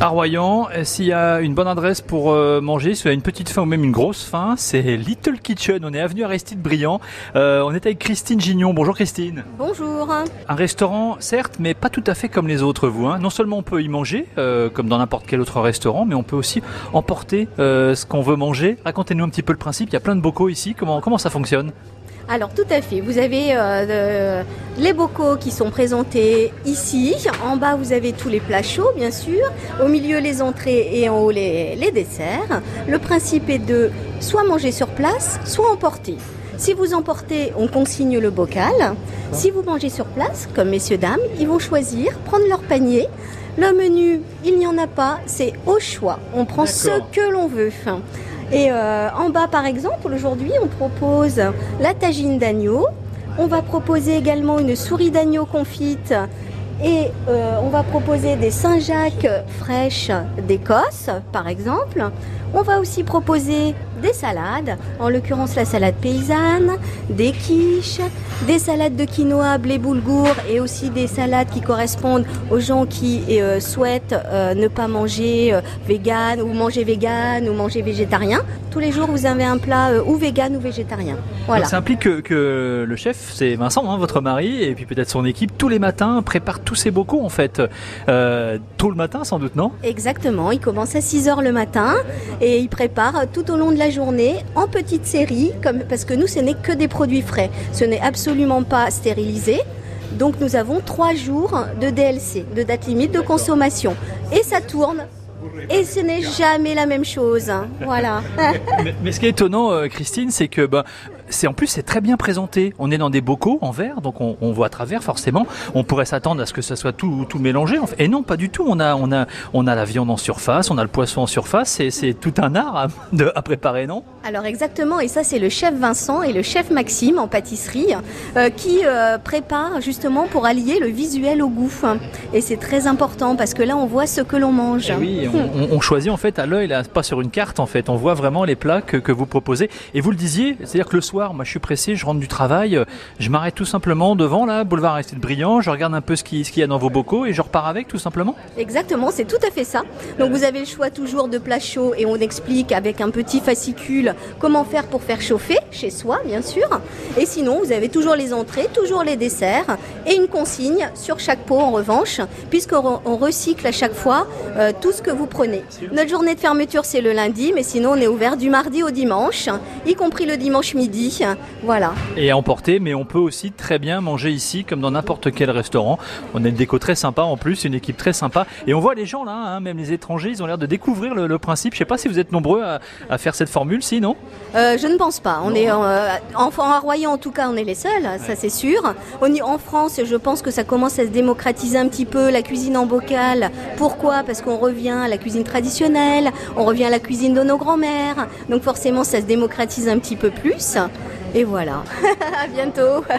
Arroyant, s'il y a une bonne adresse pour euh, manger, s'il y a une petite faim ou même une grosse faim, c'est Little Kitchen. On est avenue Aristide Briand. Euh, on est avec Christine Gignon. Bonjour Christine. Bonjour. Un restaurant, certes, mais pas tout à fait comme les autres, vous. Hein. Non seulement on peut y manger, euh, comme dans n'importe quel autre restaurant, mais on peut aussi emporter ce qu'on veut manger. Racontez-nous un petit peu le principe. Il y a plein de bocaux ici. Comment, comment ça fonctionne? Alors tout à fait, vous avez euh, les bocaux qui sont présentés ici. En bas, vous avez tous les plats chauds, bien sûr. Au milieu, les entrées et en haut, les, les desserts. Le principe est de soit manger sur place, soit emporter. Si vous emportez, on consigne le bocal. Si vous mangez sur place, comme messieurs, dames, ils vont choisir, prendre leur panier. Le menu, il n'y en a pas, c'est au choix. On prend ce que l'on veut. Et euh, en bas, par exemple, aujourd'hui, on propose la tagine d'agneau. On va proposer également une souris d'agneau confite et euh, on va proposer des Saint-Jacques fraîches d'Écosse, par exemple. On va aussi proposer des salades, en l'occurrence la salade paysanne, des quiches, des salades de quinoa, blé boulgour et aussi des salades qui correspondent aux gens qui euh, souhaitent euh, ne pas manger euh, vegan ou manger vegan ou manger végétarien. Tous les jours, vous avez un plat ou vegan ou végétarien. Voilà. ça implique que, le chef, c'est Vincent, hein, votre mari, et puis peut-être son équipe, tous les matins prépare tous ces bocaux en fait. tôt le matin sans doute, non? Exactement, il commence à 6 h le matin et il prépare tout au long de la journée en petite série, comme, parce que nous, ce n'est que des produits frais. Ce n'est absolument pas stérilisé. Donc nous avons trois jours de DLC, de date limite de consommation. Et ça tourne et ce n'est jamais la même chose. Voilà. mais, ce qui est étonnant, euh, Christine, c'est que bah, c'est en plus c'est très bien présenté. On est dans des bocaux en verre, donc on, voit à travers forcément. On pourrait s'attendre à ce que ça soit tout, tout mélangé. Et non, pas du tout. On a, on a, on a la viande en surface, on a le poisson en surface. C'est tout un art à, de, à préparer, non? Alors exactement. Et ça, c'est le chef Vincent et le chef Maxime en pâtisserie euh, qui euh, préparent justement pour allier le visuel au goût. Et c'est très important parce que là, on voit ce que l'on mange. Oui, on, choisit en fait à l'œil, pas sur une carte en fait. On voit vraiment les plats que, que vous proposez. Et vous le disiez, c'est-à-dire que le soir moi je suis pressé, je rentre du travail, je m'arrête tout simplement devant là, boulevard Aristide Brillant, je regarde un peu ce qu'il y a dans vos bocaux et je repars avec tout simplement Exactement, c'est tout à fait ça. Donc vous avez le choix toujours de plats chauds et on explique avec un petit fascicule comment faire pour faire chauffer chez soi bien sûr. Et sinon vous avez toujours les entrées, toujours les desserts et une consigne sur chaque pot en revanche, puisqu'on recycle à chaque fois euh, tout ce que vous prenez. Notre journée de fermeture c'est le lundi, mais sinon on est ouvert du mardi au dimanche, y compris le dimanche midi voilà. Et à emporter, mais on peut aussi très bien manger ici, comme dans n'importe quel restaurant. On a une déco très sympa en plus, une équipe très sympa. Et on voit les gens là, hein, même les étrangers, ils ont l'air de découvrir le, principe. Je sais pas si vous êtes nombreux à, faire cette formule, si, non? Euh, Je ne pense pas. On est euh, en, en Royan, en tout cas, on est les seuls, ça c'est sûr. en France, je pense que ça commence à se démocratiser un petit peu, la cuisine en bocal. Pourquoi? Parce qu'on revient à la cuisine traditionnelle, on revient à la cuisine de nos grands-mères. Donc forcément, ça se démocratise un petit peu plus. Et voilà. à bientôt.